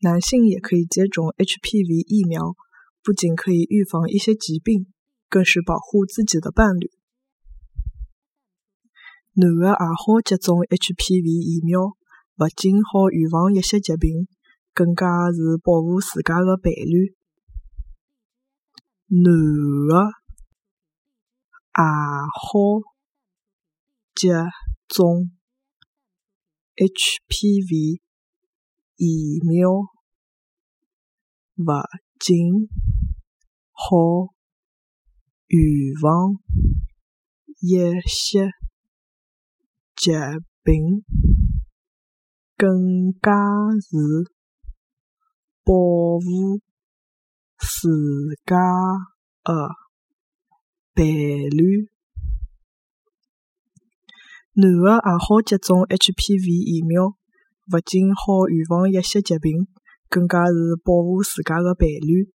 男性也可以接种 HPV 疫苗，不仅可以预防一些疾病，更是保护自己的伴侣。男的也好接种 HPV 疫苗，不仅好预防一些疾病，更加是保护自家的伴侣。男的也好接种 HPV 疫苗，勿仅好预防一些疾病，更加是保护自家的伴侣。男的也好接种 HPV 疫苗，勿仅好预防一些疾病，更加是保护自家的伴侣。